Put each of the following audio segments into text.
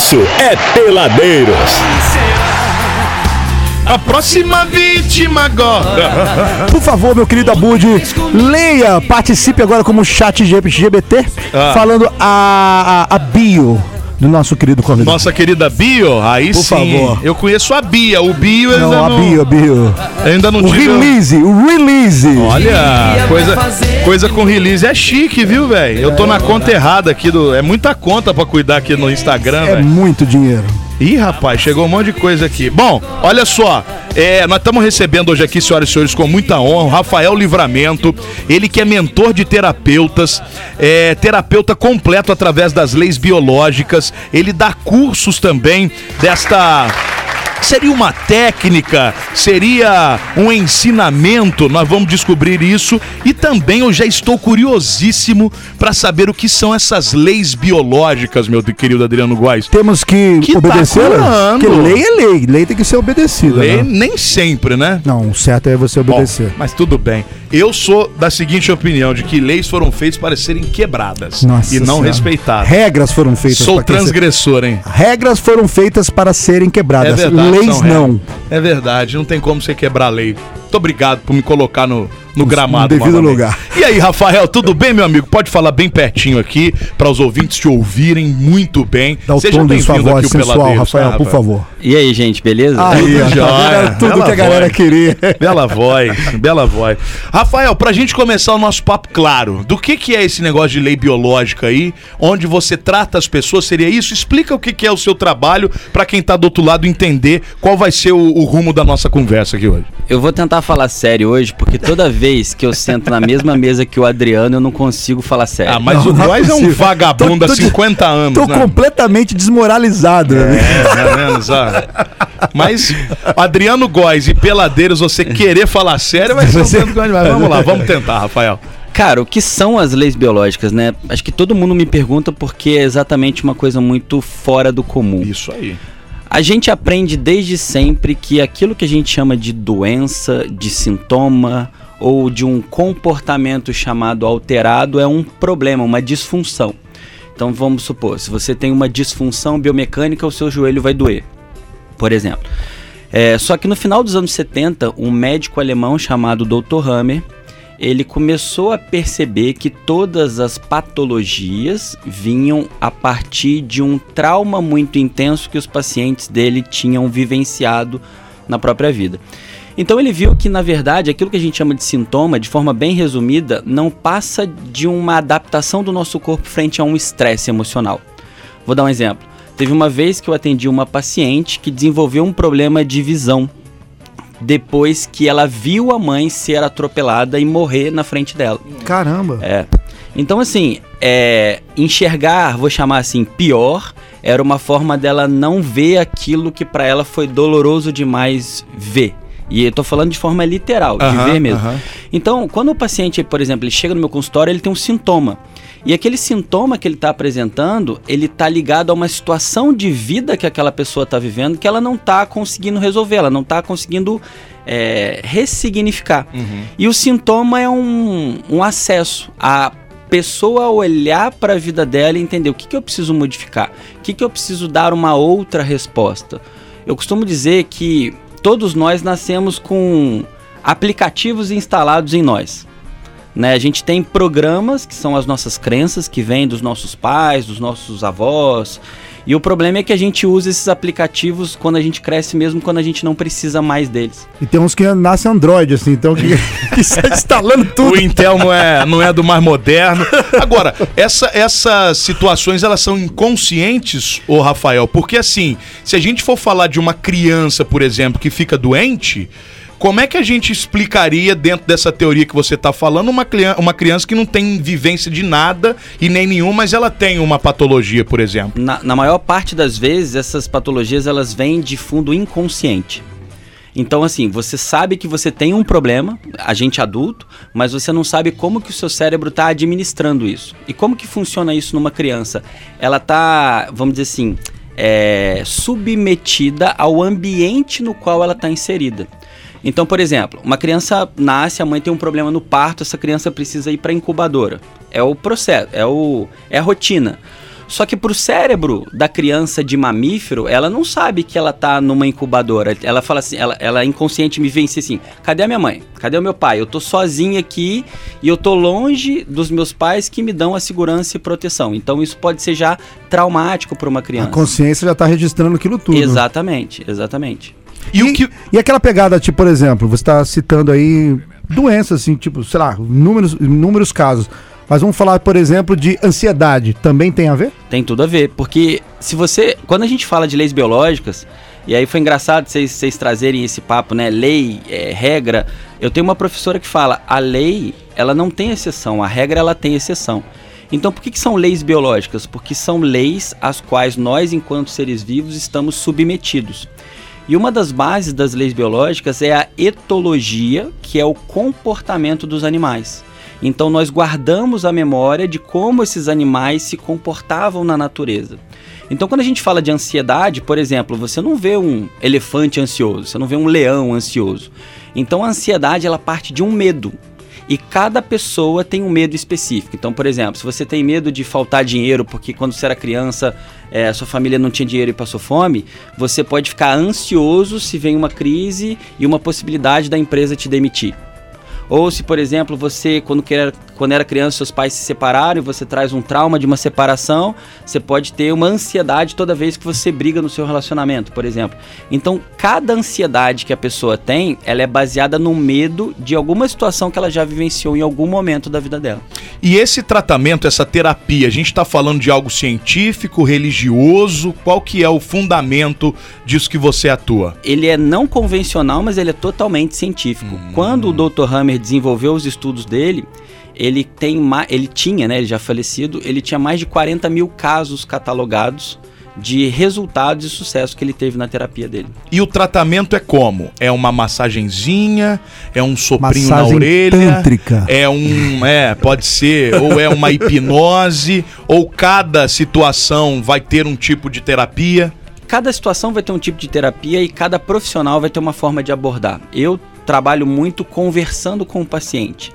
isso é Peladeiros. A próxima vítima agora. Por favor, meu querido Abud, leia, participe agora como chat GBT, Ah. falando a, a, a bio do nosso querido convidado. Nossa querida Bio, aí Por sim. favor. Eu conheço a Bia. O Bio Não, ainda a não, bio, bio. ainda não O tive- release, o release. Olha, coisa, coisa com release é chique, viu, velho? Eu tô na conta errada aqui do. É muita conta pra cuidar aqui no Instagram, É velho. muito dinheiro. Ih, rapaz, chegou um monte de coisa aqui. Bom, olha só. é, nós estamos recebendo hoje aqui, senhoras e senhores, com muita honra, o Rafael Livramento. Ele que é mentor de terapeutas, é, terapeuta completo através das leis biológicas. Ele dá cursos também desta. Seria uma técnica? Seria um ensinamento? Nós vamos descobrir isso. E também eu já estou curiosíssimo para saber o que são essas leis biológicas, meu querido Adriano Góes. Temos que, Que tá obedecer. curando. Porque lei é lei, lei tem que ser obedecida. Lei né? nem sempre, né? Não, o certo é você Bom, obedecer. mas tudo bem. Eu sou da seguinte opinião, de que leis foram feitas para serem quebradas Nossa e não Senhora. respeitadas. Regras foram feitas Sou transgressor, hein? Regras foram feitas para serem É quebradas. verdade. Leis não. É verdade, não tem como você quebrar a lei. Muito obrigado por me colocar no, no gramado. devido novamente. lugar. E aí, Rafael, tudo bem, meu amigo? Pode falar bem pertinho aqui, para os ouvintes te ouvirem muito bem. Dá o tom de sua bem-vindo voz sensual, Peladeiros, Rafael, tá, por favor. E aí, gente, beleza? Aí, ó, tá tudo Bela que a galera voz. queria. Bela voz, bela voz. Rafael, pra gente começar o nosso papo claro, do que que é esse negócio de lei biológica aí, onde você trata as pessoas, seria isso? Explica o que que é o seu trabalho pra quem tá do outro lado entender qual vai ser o, o rumo da nossa conversa aqui hoje. Eu vou tentar falar sério hoje, porque toda vez que eu sento na mesma mesa que o Adriano, eu não consigo falar sério. Ah, mas Não, o é Góis é um possível. vagabundo Tô- há tô de- 50 anos, Tô né? completamente desmoralizado. né? É, mais ou menos, ó. Mas Adriano Góes e Peladeiros, você querer falar sério vai ser um vamos lá, vamos tentar, Rafael. Cara, o que são as leis biológicas, né? Acho que todo mundo me pergunta porque é exatamente uma coisa muito fora do comum. Isso aí. A gente aprende desde sempre que aquilo que a gente chama de doença, de sintoma ou de um comportamento chamado alterado é um problema, uma disfunção. Então vamos supor, se você tem uma disfunção biomecânica, o seu joelho vai doer, por exemplo. É, só que no final dos anos 70, um médico alemão chamado Dr. Hammer, ele começou a perceber que todas as patologias vinham a partir de um trauma muito intenso que os pacientes dele tinham vivenciado na própria vida. Então ele viu que, na verdade, aquilo que a gente chama de sintoma, de forma bem resumida, não passa de uma adaptação do nosso corpo frente a um estresse emocional. Vou dar um exemplo. Teve uma vez que eu atendi uma paciente que desenvolveu um problema de visão depois que ela viu a mãe ser atropelada e morrer na frente dela. Caramba. É. Então, assim, é, enxergar, vou chamar assim, pior, era uma forma dela não ver aquilo que pra ela foi doloroso demais ver. E eu tô falando de forma literal, de ver mesmo. Então, quando o paciente, por exemplo, ele chega no meu consultório, ele tem um sintoma. E aquele sintoma que ele está apresentando, ele está ligado a uma situação de vida que aquela pessoa está vivendo que ela não está conseguindo resolver, ela não está conseguindo é, ressignificar. E o sintoma é um, um acesso a pessoa olhar para a vida dela e entender o que, que eu preciso modificar, o que, que eu preciso dar uma outra resposta. Eu costumo dizer que todos nós nascemos com aplicativos instalados em nós. Né? A gente tem programas que são as nossas crenças, que vêm dos nossos pais, dos nossos avós. E o problema é que a gente usa esses aplicativos quando a gente cresce, mesmo quando a gente não precisa mais deles. E tem uns que nascem Android, assim, então que, que sai instalando tudo. O Intel não é, não é do mais moderno. Agora, essa, essas situações, elas são inconscientes, ô Rafael? Porque assim, se a gente for falar de uma criança, por exemplo, que fica doente, como é que a gente explicaria, dentro dessa teoria que você está falando, uma, uma criança que não tem vivência de nada e nem nenhum, mas ela tem uma patologia, por exemplo? Na, na maior parte das vezes, essas patologias elas vêm de fundo inconsciente. Então, assim, você sabe que você tem um problema, a gente adulto, mas você não sabe como que o seu cérebro está administrando isso. E como que funciona isso numa criança? Ela está, vamos dizer assim, é, submetida ao ambiente no qual ela está inserida. Então, por exemplo, uma criança nasce, a mãe tem um problema no parto, essa criança precisa ir para incubadora. É o processo, é, o, é a rotina. Só que pro cérebro da criança de mamífero, ela não sabe que ela tá numa incubadora. Ela fala assim, ela, ela inconsciente me vence assim: cadê a minha mãe? Cadê o meu pai? Eu tô sozinha aqui e eu tô longe dos meus pais que me dão a segurança e proteção. Então isso pode ser já traumático para uma A criança. consciência já tá registrando aquilo tudo. Exatamente, exatamente. E o que. E aquela pegada, tipo, por exemplo, você está citando aí doenças, assim, tipo, sei lá, inúmeros, inúmeros casos. Mas vamos falar, por exemplo, de ansiedade. Também tem a ver? Tem tudo a ver, porque se você. Quando a gente fala de leis biológicas, e aí foi engraçado vocês, vocês trazerem esse papo, né? Lei, é, regra. Eu tenho uma professora que fala: a lei, ela não tem exceção, a regra, ela tem exceção. Então, por que, que são leis biológicas? Porque são leis às quais nós, enquanto seres vivos, estamos submetidos. E uma das bases das leis biológicas é a etologia, que é o comportamento dos animais. Então nós guardamos a memória de como esses animais se comportavam na natureza. Então quando a gente fala de ansiedade, por exemplo, você não vê um elefante ansioso, você não vê um leão ansioso. Então a ansiedade ela parte de um medo. E cada pessoa tem um medo específico. Então, por exemplo, se você tem medo de faltar dinheiro porque quando você era criança é, sua família não tinha dinheiro e passou fome, você pode ficar ansioso se vem uma crise e uma possibilidade da empresa te demitir. Ou se, por exemplo, você, quando, era, quando era criança, seus pais se separaram e você traz um trauma de uma separação, você pode ter uma ansiedade toda vez que você briga no seu relacionamento, por exemplo. Então, cada ansiedade que a pessoa tem, ela é baseada no medo de alguma situação que ela já vivenciou em algum momento da vida dela. E esse tratamento, essa terapia, a gente está falando de algo científico, religioso? Qual que é o fundamento disso que você atua? Ele é não convencional, mas ele é totalmente científico. Hum. Quando o Dr. Hammer desenvolveu os estudos dele, ele tem ele tinha, né, ele já falecido, ele tinha mais de 40 mil casos catalogados de resultados e sucesso que ele teve na terapia dele. E o tratamento é como? É uma massagenzinha? É um soprinho na Massagem orelha? tântrica. É um. É, pode ser. Ou é uma hipnose? Ou cada situação vai ter um tipo de terapia? Cada situação vai ter um tipo de terapia e cada profissional vai ter uma forma de abordar. Eu trabalho muito conversando com o paciente.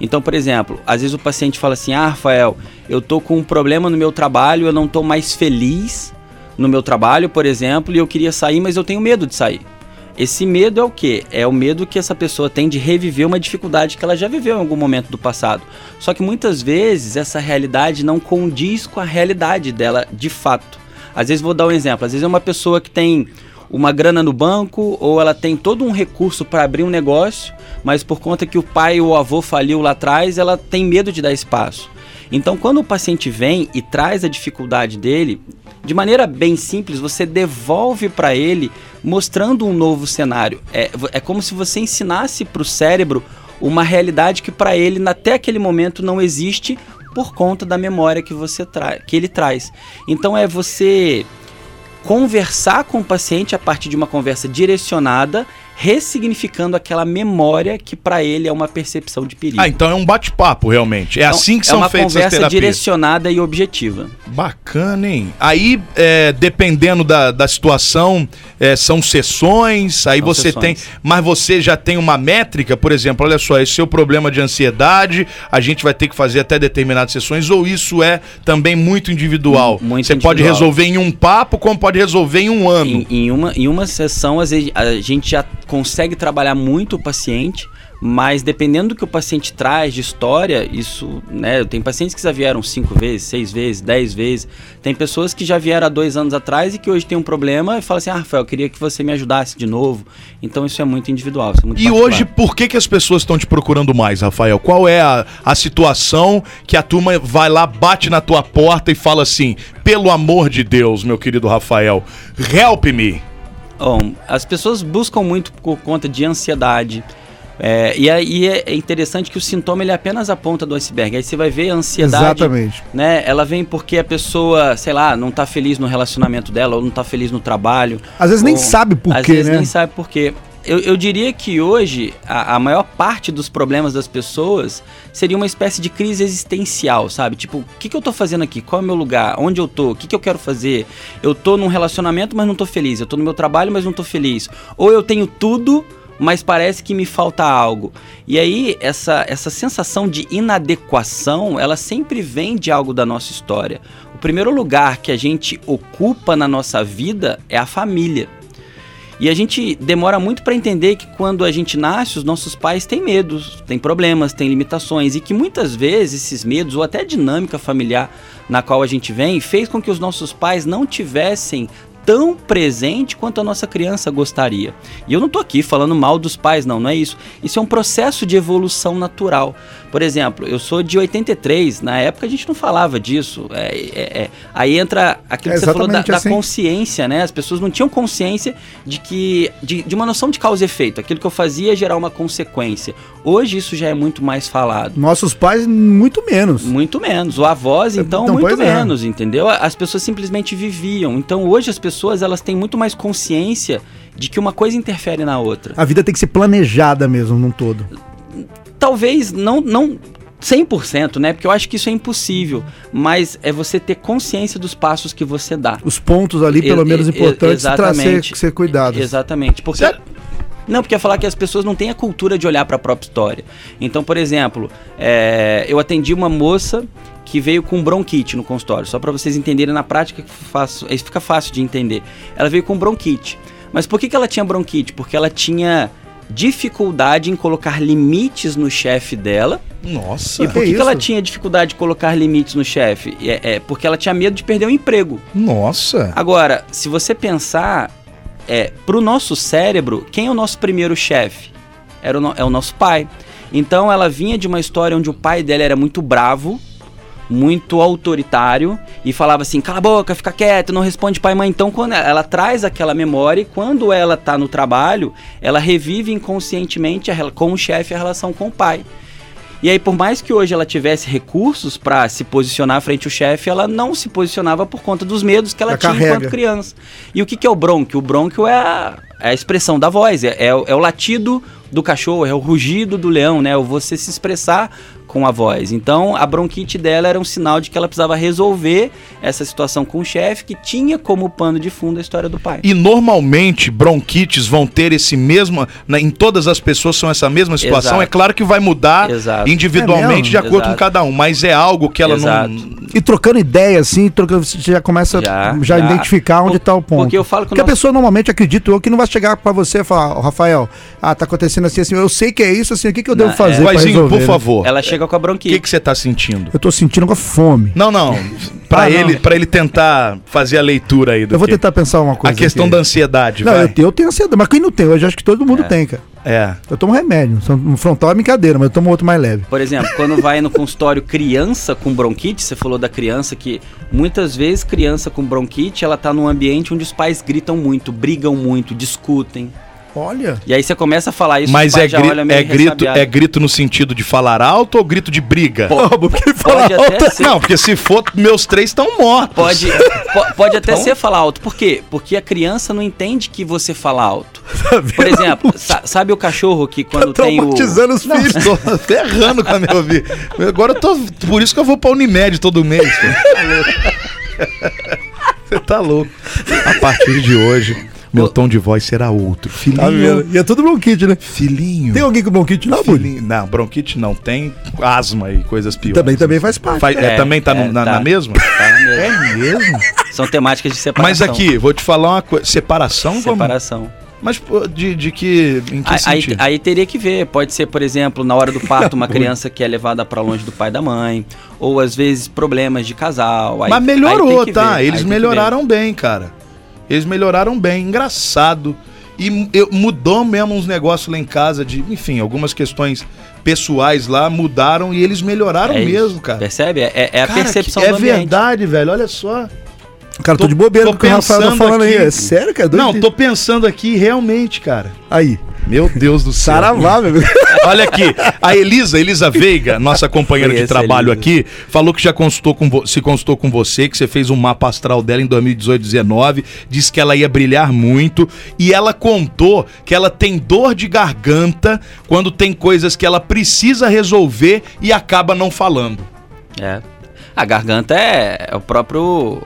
Então, por exemplo, às vezes o paciente fala assim: "Ah, Rafael, eu tô com um problema no meu trabalho, eu não tô mais feliz no meu trabalho, por exemplo, e eu queria sair, mas eu tenho medo de sair". Esse medo é o quê? É o medo que essa pessoa tem de reviver uma dificuldade que ela já viveu em algum momento do passado. Só que muitas vezes essa realidade não condiz com a realidade dela de fato. Às vezes vou dar um exemplo, às vezes é uma pessoa que tem uma grana no banco ou ela tem todo um recurso para abrir um negócio, mas por conta que o pai ou o avô faliu lá atrás, ela tem medo de dar espaço. Então, quando o paciente vem e traz a dificuldade dele, de maneira bem simples, você devolve para ele mostrando um novo cenário. É, é como se você ensinasse para o cérebro uma realidade que para ele, até aquele momento, não existe por conta da memória que você que ele traz. Então é você conversar com o paciente a partir de uma conversa direcionada, ressignificando aquela memória que para ele é uma percepção de perigo. Ah, então é um bate-papo, realmente. É Então, assim que é são uma feitas as conversa terapias. direcionada e objetiva. Bacana, hein? Aí, é, dependendo da, da situação, é, são sessões, aí São você sessões. tem. Mas você já tem uma métrica, por exemplo, olha só, esse seu problema de ansiedade, a gente vai ter que fazer até determinadas sessões, ou isso é também muito individual? Muito você pode individual. resolver em um papo, como pode resolver em um ano. Em, em uma, em uma sessão, às vezes, a gente já consegue trabalhar muito o paciente, mas dependendo do que o paciente traz de história, isso, né? Tem pacientes que já vieram cinco vezes, seis vezes, dez vezes. Tem pessoas que já vieram há dois anos atrás e que hoje tem um problema e falam assim: Ah, Rafael, eu queria que você me ajudasse de novo. Então isso é muito individual. É muito E particular. hoje, por que, que as pessoas estão te procurando mais, Rafael? Qual é a, a situação que a turma vai lá, bate na tua porta e fala assim: pelo amor de Deus, meu querido Rafael, help me. Bom, as pessoas buscam muito por conta de ansiedade. É, e aí é interessante que o sintoma ele é apenas a ponta do iceberg. Aí você vai ver a ansiedade. Exatamente. Né? Ela vem porque a pessoa, sei lá, não tá feliz no relacionamento dela, ou não tá feliz no trabalho. Às vezes nem ou- sabe por às quê, vezes né? nem sabe por quê. Eu, eu diria que hoje a, a maior parte dos problemas das pessoas seria uma espécie de crise existencial, sabe? Tipo, o que, que eu tô fazendo aqui? Qual é o meu lugar? Onde eu tô? O que, que eu quero fazer? Eu tô num relacionamento, mas não tô feliz. Eu tô no meu trabalho, mas não tô feliz. Ou eu tenho tudo, mas parece que me falta algo. E aí, essa, essa sensação de inadequação, ela sempre vem de algo da nossa história. O primeiro lugar que a gente ocupa na nossa vida é a família. E a gente demora muito para entender que quando a gente nasce, os nossos pais têm medos, têm problemas, têm limitações e que muitas vezes esses medos ou até a dinâmica familiar na qual a gente vem fez com que os nossos pais não tivessem tão presente quanto a nossa criança gostaria. E eu não estou aqui falando mal dos pais, não, não é isso. Isso é um processo de evolução natural. Por exemplo, eu sou de 83, na época a gente não falava disso. É, é, é. Aí entra aquilo É que você falou da, da assim. consciência, né? As pessoas não tinham consciência de que. De, de uma noção de causa e efeito. Aquilo que eu fazia ia gerar uma consequência. Hoje isso já é muito mais falado. Nossos pais, muito menos. Muito menos. O avós, então, Então, muito é. menos, entendeu? As pessoas simplesmente viviam. Então, hoje as pessoas elas têm muito mais consciência de que uma coisa interfere na outra. A vida tem que ser planejada mesmo, num todo. Talvez não não 100%, né? Porque eu acho que isso é impossível, mas é você ter consciência dos passos que você dá. Os pontos ali, pelo E- menos e- importantes, pra ser, ser cuidados. Exatamente. Porque? Não, porque ia falar que as pessoas não têm a cultura de olhar para a própria história. Então, por exemplo, é, eu atendi uma moça que veio com bronquite no consultório, só para vocês entenderem na prática que faço, isso fica fácil de entender. Ela veio com bronquite. Mas por que, que ela tinha bronquite? Porque ela tinha dificuldade em colocar limites no chefe dela. Nossa. E por Que que, ela tinha dificuldade de colocar limites no chefe? É, é porque ela tinha medo de perder o emprego. Nossa. Agora, se você pensar, é, pro nosso cérebro, quem é o nosso primeiro chefe? Era o é o nosso pai. Então ela vinha de uma história onde o pai dela era muito bravo, muito autoritário e falava assim: cala a boca, fica quieto, não responde pai e mãe. Então, quando ela, ela traz aquela memória e quando ela tá no trabalho, ela revive inconscientemente a com o chefe a relação com o pai. E aí, por mais que hoje ela tivesse recursos para se posicionar frente ao chefe, ela não se posicionava por conta dos medos que ela tinha carrega. enquanto criança. E o que, que é o bronquio? O bronquio é a, é a expressão da voz, é, é é o latido do cachorro, é o rugido do leão, né? O você se expressar com a voz. Então, a bronquite dela era um sinal de que ela precisava resolver essa situação com o chefe, que tinha como pano de fundo a história do pai. E normalmente bronquites vão ter esse mesmo. né, em todas as pessoas são essa mesma situação. Exato. É claro que vai mudar Exato. individualmente É de acordo com Exato. cada um, mas é algo que ela Exato. não. E trocando ideia, assim, trocando, você já começa Já, a já já. identificar onde está o ponto. porque eu falo que Porque a nosso- pessoa normalmente, acredito eu, que não vai chegar pra você e falar, "Ó, Rafael, ah, tá acontecendo assim, assim, eu sei que é isso, assim, o que, que eu devo Não, fazer é. pra Guazinho, resolver? por favor. Ela chega com a O bronquite. que, que você tá sentindo? Eu tô sentindo com fome. Não, não. Pra Ah, ele, para ele tentar fazer a leitura aí do Eu vou que- tentar pensar uma coisa a questão aqui. da ansiedade, Não, vai. eu, tenho- eu tenho ansiedade, mas quem não tem? Eu já acho que todo mundo tem, cara. É. Eu tomo remédio. são- Um frontal é brincadeira, mas eu tomo outro mais leve. Por exemplo, quando vai no consultório criança com bronquite, você falou da criança que muitas vezes criança com bronquite, ela tá num ambiente onde os pais gritam muito, brigam muito, discutem. Olha. E aí você começa a falar isso, Mas é, já gri- é grito, ressabiado. é grito no sentido de falar alto ou grito de briga? porque fala Pode até ser, Não, porque se for, meus três estão mortos. pode, po- pode até Então- ser falar alto. Por quê? Porque a criança não entende que você fala alto. Tá? Por exemplo, sa- sabe o cachorro que quando Tá tem o os Não, filhos. tô ferrando com a minha vida. Agora eu tô. Por isso que eu vou pra Unimed todo mês. pô. Você tá louco. A partir de hoje, meu tom de voz será outro. Tá Filhinho. vendo? E é tudo bronquite, né? Filhinho. Tem alguém com bronquite lá, Bully? filhinho. Não, bronquite não. Tem asma e coisas piores. Também, também faz parte. Faz- é, É, também tá, no- é, na, tá. na mesma? Tá mesmo. É mesmo? São temáticas de separação. Mas aqui, vou te falar uma coisa. Separação? como? separação. Mas de, de que. Em que Aí, aí, sentido? aí teria que ver. Pode ser, por exemplo, na hora do parto, uma criança que é levada pra longe do pai e da mãe. Ou às vezes problemas de casal. aí- Mas aí melhorou, tá? ver, aí Eles melhoraram bem, cara. Eles melhoraram bem. Engraçado. E eu- mudou mesmo uns negócios lá em casa de, enfim, algumas questões pessoais lá mudaram e eles melhoraram É mesmo, cara. Percebe? É, é- é a Cara, percepção que- é verdade, velho. Olha só. Cara, tô, Tô- de bobeira tô com o que o Rafael tá pensando falando aí. aqui. É sério, cara? Doido Não, de- tô pensando aqui realmente, cara. Aí. Meu Deus do céu. Saravá, meu. Olha aqui, a Elisa, Elisa Veiga, nossa companheira de trabalho Elisa. aqui, falou que já consultou com se consultou com você, que você fez um mapa astral dela em 2018-19, disse que ela ia brilhar muito e ela contou que ela tem dor de garganta quando tem coisas que ela precisa resolver e acaba não falando. É. A garganta é, é o próprio.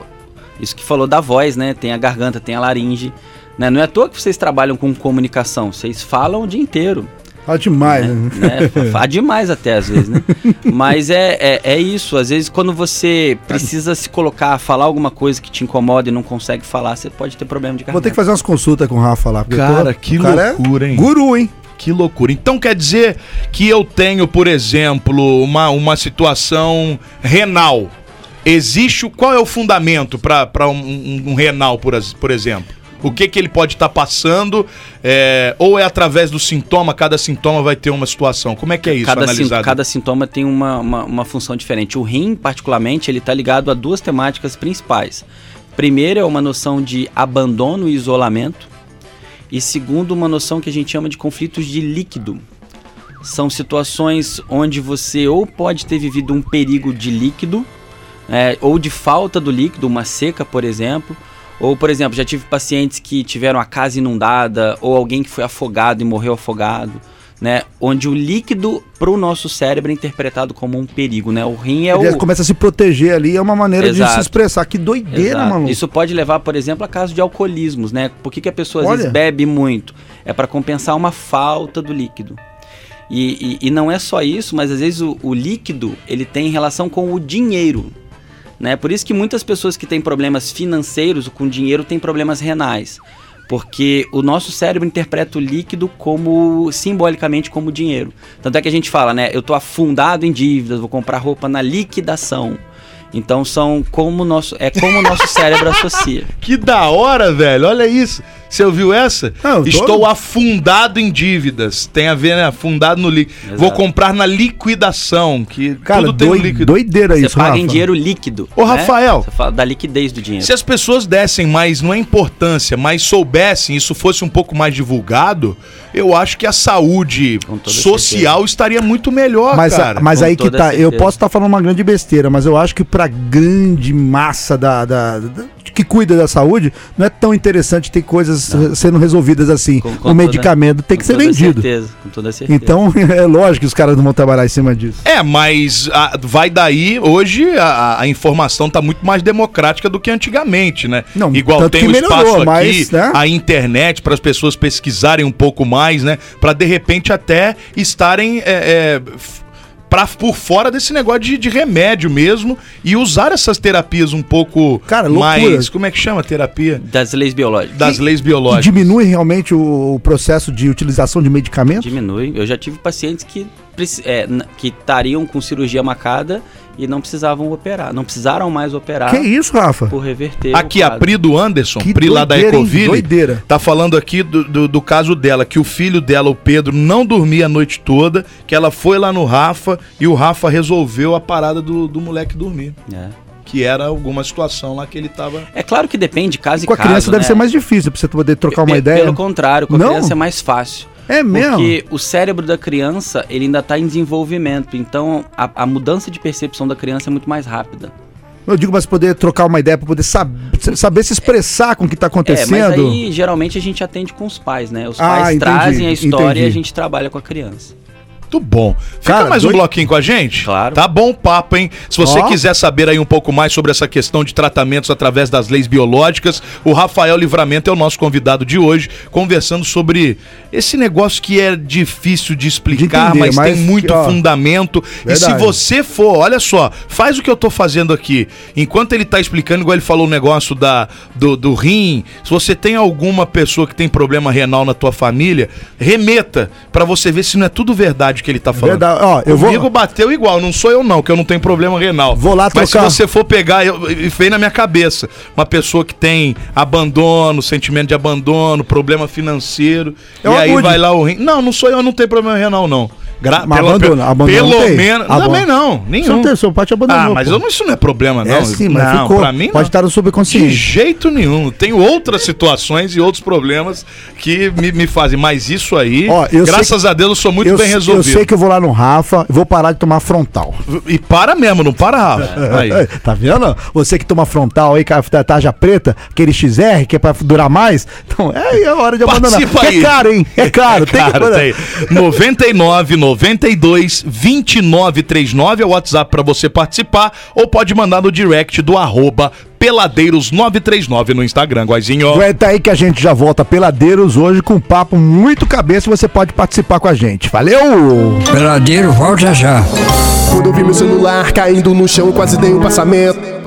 Isso que falou da voz, né? Tem a garganta, tem a laringe. Né? Não é à toa que vocês trabalham com comunicação, vocês falam o dia inteiro. Fala demais, né? né? Fala demais até às vezes, né? Mas é, é, é isso. Às vezes, quando você precisa se colocar, falar alguma coisa que te incomoda e não consegue falar, você pode ter problema de Vou ter garganta. que fazer umas consultas com o Rafa lá. Cara, tô- que o cara loucura, é hein? Guru, hein? Que loucura. Então quer dizer que eu tenho, por exemplo, uma, uma situação renal. Existe o, qual é o fundamento para um, um- um renal, por, por exemplo? O que, que ele pode estar passando? é, ou é através do sintoma? Cada sintoma vai ter uma situação. Como é que é isso cada, analisado? cada sintoma tem uma, uma, uma função diferente. O rim, particularmente, ele está ligado a duas temáticas principais. Primeiro é uma noção de abandono e isolamento. E segundo, uma noção que a gente chama de conflitos de líquido. São situações onde você ou pode ter vivido um perigo de líquido, é, ou de falta do líquido, uma seca, por exemplo. Ou, por exemplo, já tive pacientes que tiveram a casa inundada, ou alguém que foi afogado e morreu afogado, né? Onde o líquido para o nosso cérebro é interpretado como um perigo, né? O rim é Ele o... começa a se proteger ali, é uma maneira de se Exato. expressar. Que doideira, Exato. maluco. Isso pode levar, por exemplo, a casos de alcoolismos, né? Por que, que a pessoa às Olha. vezes bebe muito? É para compensar uma falta do líquido. E, e- e não é só isso, mas às vezes o, o líquido ele tem relação com o dinheiro. Né? Por isso que muitas pessoas que têm problemas financeiros com dinheiro têm problemas renais. Porque o nosso cérebro interpreta o líquido como simbolicamente como dinheiro. Tanto é que a gente fala, né? Eu tô afundado em dívidas, vou comprar roupa na liquidação. Então são como nosso é como o nosso cérebro associa. Que da hora, velho. Olha isso. Você ouviu essa? Não, eu tô- Estou afundado em dívidas. Tem a ver, né? Afundado no líquido. Vou comprar na liquidação, que Cara, tudo tem um doi- líquido. doideira Você isso, paga Rafa. em dinheiro líquido. Ô, né? Rafael. Você fala da liquidez do dinheiro. Se as pessoas dessem mais, não é importância, mas soubessem, isso fosse um pouco mais divulgado, eu acho que a saúde social estaria muito melhor, Mas, cara. mas com aí que tá, eu certeza. posso estar falando uma grande besteira, mas eu acho que pra grande massa da, da- da- que cuida da saúde, não é tão interessante ter coisas eh, sendo resolvidas assim. Com- com o toda- medicamento tem Com que ser toda vendido. Certeza, com toda certeza. Então, é lógico que os caras não vão trabalhar em cima disso. É, mas a- vai daí, hoje a, a informação tá muito mais democrática do que antigamente, né? Não, Igual tanto tem que o melhorou, espaço aqui, mas, né? a internet, para as pessoas pesquisarem um pouco mais, né? Para de repente até estarem é, é, pra, por fora desse negócio de, de remédio mesmo e usar essas terapias um pouco Cara, loucura. mais. Como é que chama a terapia? Das leis biológicas. Das leis E biológicas. diminui realmente o, o processo de utilização de medicamentos? Diminui. Eu já tive pacientes que é, que estariam com cirurgia marcada e não precisavam operar. Não precisaram mais operar Que isso, Rafa? por reverter. Aqui, o a. Pri do Anderson, Que Pri lá da? Ecoville, Doideira. tá falando aqui do, do, do caso dela, que o filho dela, o Pedro, não dormia a noite toda, que ela foi lá no Rafa e o Rafa resolveu a parada do, do moleque dormir. É. Que era alguma situação lá que ele tava. É claro que depende de caso Com a e caso. criança deve né? ser mais difícil pra você poder trocar uma Pe- ideia. Pelo contrário, com a Não? criança é mais fácil. É mesmo? Porque o cérebro da criança, ele ainda está em desenvolvimento. Então, a, a mudança de percepção da criança é muito mais rápida. Eu digo, mas poder trocar uma ideia pra poder sab saber se expressar com o que tá É, acontecendo. mas aí, geralmente, a gente atende com os pais, né? Os Ah, pais entendi, trazem a história entendi. e a gente trabalha com a criança. Muito bom. Fica Cara, mais um dois- bloquinho com a gente? Claro. Tá bom o papo, hein? Se você Ó. quiser saber aí um pouco mais sobre essa questão de tratamentos através das leis biológicas, o Rafael Livramento é o nosso convidado de hoje, conversando sobre esse negócio que é difícil de explicar, De entender, mas, mas tem muito que, ó, fundamento. E se verdade. você for, olha só, faz o que eu tô fazendo aqui. Enquanto ele tá explicando, igual ele falou o negócio da, do, do rim, se você tem alguma pessoa que tem problema renal na tua família, remeta pra você ver se não é tudo verdade que ele tá falando. Verdade. Ó, eu vou- Comigo bateu igual, não sou eu não, que eu não tenho problema renal. Vou lá Mas trocar- se você for pegar, eu, e veio na minha cabeça, uma pessoa que tem abandono, sentimento de abandono, problema financeiro, É e aí vai lá o rim. Não, não sou eu, não tenho problema renal não. Gra Mas abandono, abandono pelo menos, Abon- também não, nenhum. tem, seu pai te abandonou. Ah, mas eu não, isso não é problema não. É sim, mas não, ficou. pra mim Pode não. estar no De subconsciente. jeito nenhum. Tem outras situações e outros problemas que me, me fazem. Mas isso aí, Ó, eu graças a Deus, eu sou muito eu, bem eu resolvido. sei que eu vou lá no Rafa, vou parar de tomar frontal. E para mesmo, não para, Rafa. Tá vendo? Você que toma frontal aí, com a tarja preta, aquele XR, que é pra durar mais. Então, é, é hora de abandonar. Participa. É caro, hein? É caro. É tem que caro, tem. 99 92 2939 é o WhatsApp para você participar ou pode mandar no direct do arroba Peladeiros939 no Instagram, Guazinho. Aguenta aí que a gente já volta Peladeiros hoje com um papo muito cabeça e você pode participar com a gente. Valeu! Peladeiro, volta já. Quando eu vi meu celular caindo no chão, quase dei um passamento.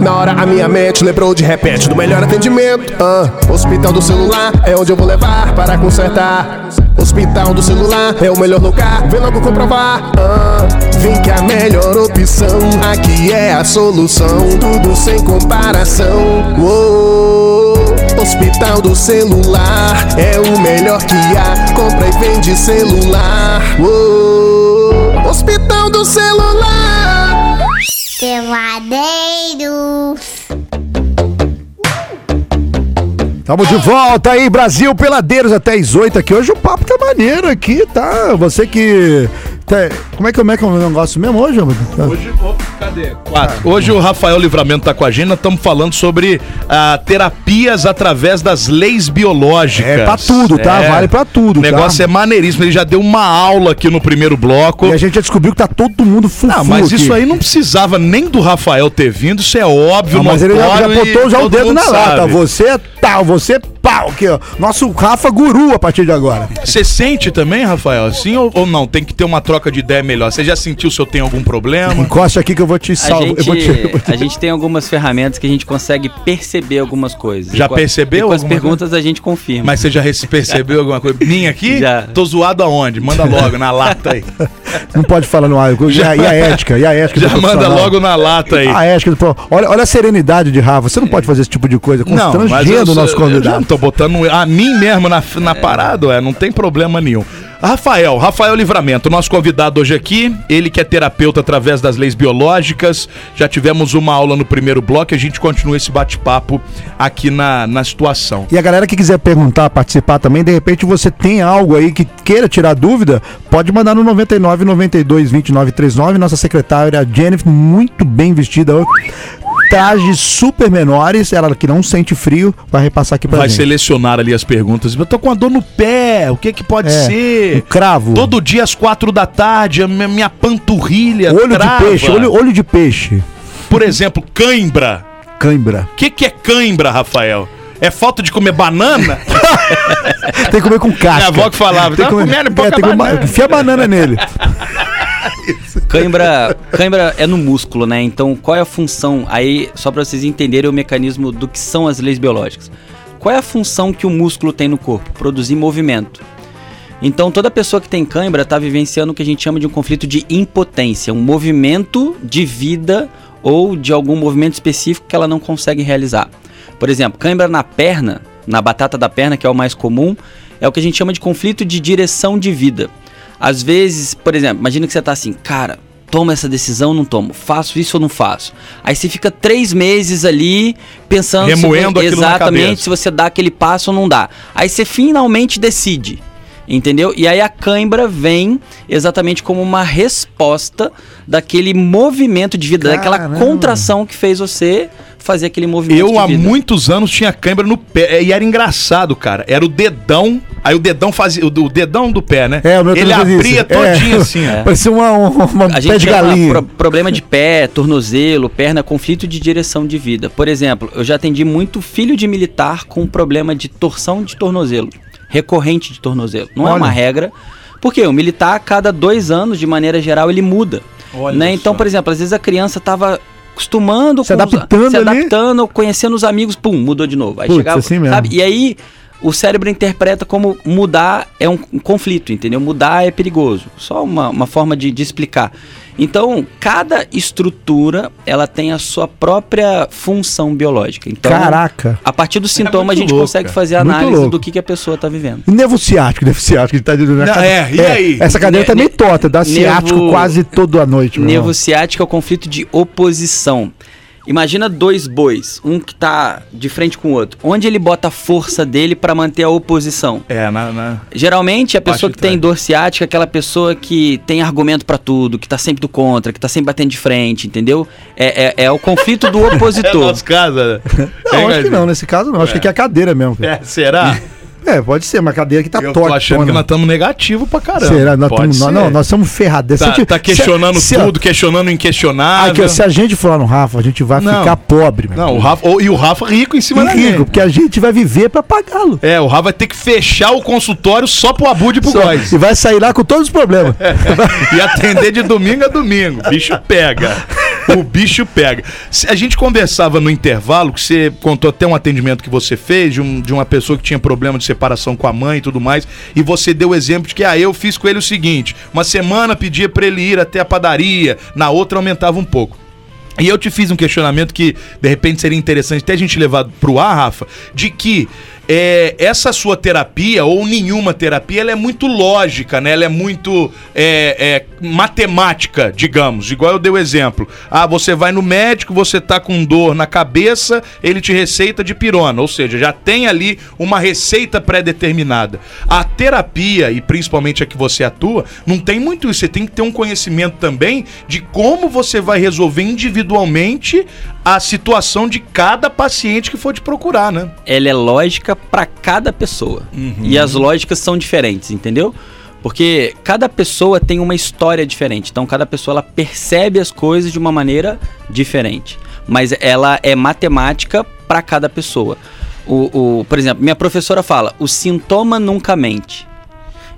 Na hora a minha mente lembrou de repente do melhor atendimento. Ah, hospital do celular é onde eu vou levar para consertar. Hospital do celular é o melhor lugar, vem logo comprovar. Ah, vem que a melhor opção aqui é a solução, tudo sem comparação. Uou, Hospital do celular é o melhor que há, compra e vende celular. Uou, Hospital do celular. Peladeiros. Tamo de volta aí, Brasil Peladeiros até as 8 aqui. Hoje o papo tá maneiro aqui, tá? Você que. Como é que, como é que é o negócio mesmo hoje? Hoje, ô, cadê? Quatro. Hoje o Rafael Livramento tá com a gente, nós estamos falando sobre ah, terapias através das leis biológicas. É pra tudo, tá? Vale pra tudo, O negócio tá? é maneiríssimo, ele já deu uma aula aqui no primeiro bloco. E a gente já descobriu que tá todo mundo fufu Não, mas aqui. isso aí não precisava nem do Rafael ter vindo, isso é óbvio, Não, mas ele já, já botou já o dedo na lata. sabe. Você é tal, você é pau. Aqui, ó. Nosso Rafa Guru a partir de agora. Você sente também, Rafael, assim ou, ou não? Tem que ter uma troca de ideia melhor. Você já sentiu se eu tenho algum problema? Encosta aqui que eu vou te A salvar. gente, Eu vou te... eu vou te- a gente tem algumas ferramentas que a gente consegue perceber algumas coisas. Já E a- percebeu E com as perguntas a gente confirma. Mas você já percebeu alguma coisa? Minha aqui? Já. Tô zoado aonde? Manda logo, na lata aí. Não pode falar no ar. E a, e a ética? E a ética Já do manda logo na lata aí. A ética do olha, olha a serenidade de Rafa. Você não pode fazer esse tipo de coisa. Constrangendo o nosso eu já convidado. não tô botando a mim mesmo na, na parada, ué, não tem problema nenhum. Rafael, Rafael Livramento, nosso convidado hoje aqui, ele que é terapeuta através das leis biológicas, já tivemos uma aula no primeiro bloco e a gente continua esse bate-papo aqui na, na situação. E a galera que quiser perguntar, participar também, de repente você tem algo aí que queira tirar dúvida, pode mandar no 99 92 29 39. Nossa secretária Jennifer, muito bem vestida hoje. Trajes super menores, ela que não sente frio, vai repassar aqui pra Vai gente. selecionar ali as perguntas. Eu tô com a dor no pé, o que que pode É, ser? um cravo. Todo dia às quatro da tarde, a minha, minha panturrilha Olho trava. de peixe, olho, olho de peixe. Por exemplo, cãibra. Cãibra. O que que é cãibra, Rafael? É falta de comer banana? Tem que comer com casca. Minha avó que falava, Tem tá que comer, comendo é, tem que comer- banana. enfia a banana nele. Cãibra, cãibra é no músculo, né? Então, qual é a função? Aí, só para vocês entenderem o mecanismo do que são as leis biológicas. Qual é a função que o músculo tem no corpo? Produzir movimento. Então, toda pessoa que tem cãibra está vivenciando o que a gente chama de um conflito de impotência, um movimento de vida ou de algum movimento específico que ela não consegue realizar. Por exemplo, cãibra na perna, na batata da perna, que é o mais comum, é o que a gente chama de conflito de direção de vida. Às vezes, por exemplo, imagina que você tá assim, cara, toma essa decisão ou não tomo? Faço isso ou não faço? Aí você fica três meses ali pensando se Remoendo na exatamente se você dá aquele passo ou não dá. Aí você finalmente decide. Entendeu? E aí a cãibra vem exatamente como uma resposta daquele movimento de vida, daquela Caramba. contração que fez você fazer aquele movimento Eu de há vida. muitos anos tinha cãibra no pé e era engraçado, cara. Era o dedão, aí o dedão fazia o, o dedão do pé, né? É, o meu Ele abria isso. É. todinho assim, ó. Parecia uma, uma, A pé gente de galinha. pro- problema de pé, tornozelo, perna, conflito de direção de vida. Por exemplo, eu já atendi muito filho de militar com problema de torção de tornozelo, recorrente de tornozelo. Não é Olha. uma regra, porque o militar, a cada dois anos, de maneira geral, ele muda. Olha né? Então, por exemplo, às vezes a criança estava acostumando, Se com os- adaptando se ali. adaptando, conhecendo os amigos, pum, mudou de novo. Aí Putz, chegava, assim mesmo. sabe? E aí o cérebro interpreta como mudar é um, um conflito, entendeu? Mudar é perigoso. Só uma, uma forma de, de explicar. Então, cada estrutura ela tem a sua própria função biológica. Então, Caraca. a partir do sintoma a muito gente louco, consegue fazer a análise do que, que a pessoa está vivendo. E Nervo ciático, nervo ciático. Ele tá dizendo, Não, é, e aí? Essa cadeira Ne- tá meio torta, dá ciático nervo- quase toda a noite. meu Nervo irmão. ciático é o conflito de oposição. Imagina dois bois, um que tá de frente com o outro. Onde ele bota a força dele para manter a oposição? É, na, na- Geralmente a pessoa Parte que tem dor ciática é aquela pessoa que tem argumento pra tudo, que tá sempre do contra, que tá sempre batendo de frente, entendeu? É, é, é o conflito do É opositor. nosso caso. Não, acho que não, nesse caso não. Acho que aqui é a cadeira mesmo. É, será? É, pode ser, mas a cadeira que tá Eu tô torta. achando que nós estamos negativo pra caramba. Será? Nós Pode tamo- ser. não, nós estamos ferrados. Se Tá, gente- tá questionando se- se- tudo, questionando o inquestionável. Aqui, se a gente for lá no Rafa, a gente vai Não. ficar pobre. Não, o Rafa, e o Rafa rico em cima E da rico, gente. porque a gente vai viver pra pagá-lo. É, o Rafa vai ter que fechar o consultório só pro Abud e pro Só-. E vai sair lá com todos os problemas. E atender de domingo a domingo. Bicho pega. O bicho pega. A gente conversava no intervalo, que você contou até um atendimento que você fez de, um- de uma pessoa que tinha problema de separação com a mãe e tudo mais, e você deu o exemplo de que, ah, eu fiz com ele o seguinte: uma semana pedia pra ele ir até a padaria, na outra aumentava um pouco. E eu te fiz um questionamento que, de repente, seria interessante até a gente levar pro ar, Rafa, de que é, essa sua terapia, ou nenhuma terapia, ela é muito lógica, né? Ela é muito é, é, matemática, digamos. Igual eu dei o exemplo. Ah, você vai no médico, você tá com dor na cabeça, ele te receita de pirona. Ou seja, já tem ali uma receita pré-determinada. A terapia, e principalmente a que você atua, não tem muito isso. Você tem que ter um conhecimento também de como você vai resolver individualmente a situação de cada paciente que for te procurar, né? ela é lógica para cada pessoa. E as lógicas são diferentes, entendeu? Porque cada pessoa tem uma história diferente. Então cada pessoa ela percebe as coisas de uma maneira diferente. Mas ela é matemática para cada pessoa. O, o- por exemplo, minha professora fala: o sintoma nunca mente.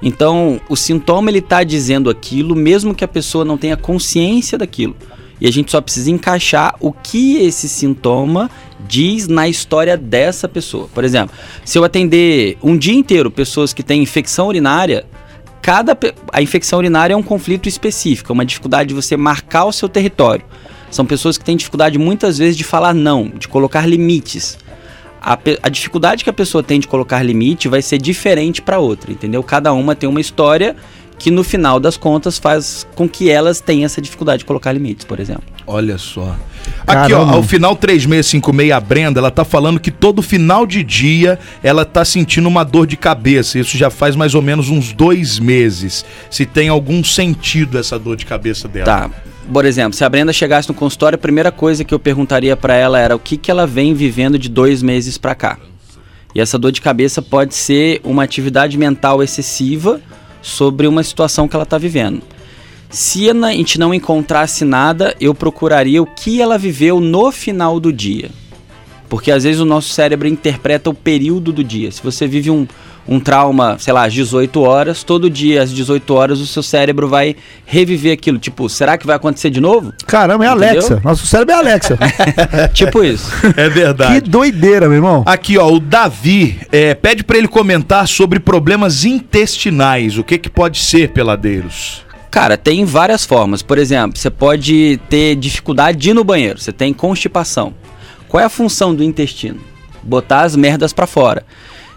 Então, o sintoma ele tá dizendo aquilo, mesmo que a pessoa não tenha consciência daquilo. E a gente só precisa encaixar o que esse sintoma diz na história dessa pessoa. Por exemplo, se eu atender um dia inteiro pessoas que têm infecção urinária, cada a infecção urinária é um conflito específico, é uma dificuldade de você marcar o seu território. São pessoas que têm dificuldade muitas vezes de falar não, de colocar limites. A, a dificuldade que a pessoa tem de colocar limite vai ser diferente para outra, entendeu? Cada uma tem uma história que no final das contas faz com que elas tenham essa dificuldade de colocar limites, por exemplo. Olha só. Aqui, ó, ao final 3656, a Brenda, ela tá falando que todo final de dia ela tá sentindo uma dor de cabeça. Isso já faz mais ou menos uns dois meses. Se tem algum sentido essa dor de cabeça dela. Tá. Por exemplo, se a Brenda chegasse no consultório, a primeira coisa que eu perguntaria para ela era o que, que ela vem vivendo de dois meses para cá. E essa dor de cabeça pode ser uma atividade mental excessiva sobre uma situação que ela está vivendo. Se a gente não encontrasse nada, eu procuraria o que ela viveu no final do dia. Porque às vezes o nosso cérebro interpreta o período do dia. Se você vive um, um trauma, sei lá, às 18 horas, todo dia às 18 horas o seu cérebro vai reviver aquilo. Tipo, será que vai acontecer de novo? Caramba, é Entendeu? Alexa. Nosso cérebro é Alexa. tipo isso. É que verdade. doideira, meu irmão. Aqui, ó, o Davi é, pede pra ele comentar sobre problemas intestinais. O que que pode ser, peladeiros? Cara, tem várias formas. Por exemplo, você pode ter dificuldade de ir no banheiro, você tem constipação. Qual é a função do intestino? Botar as merdas pra fora.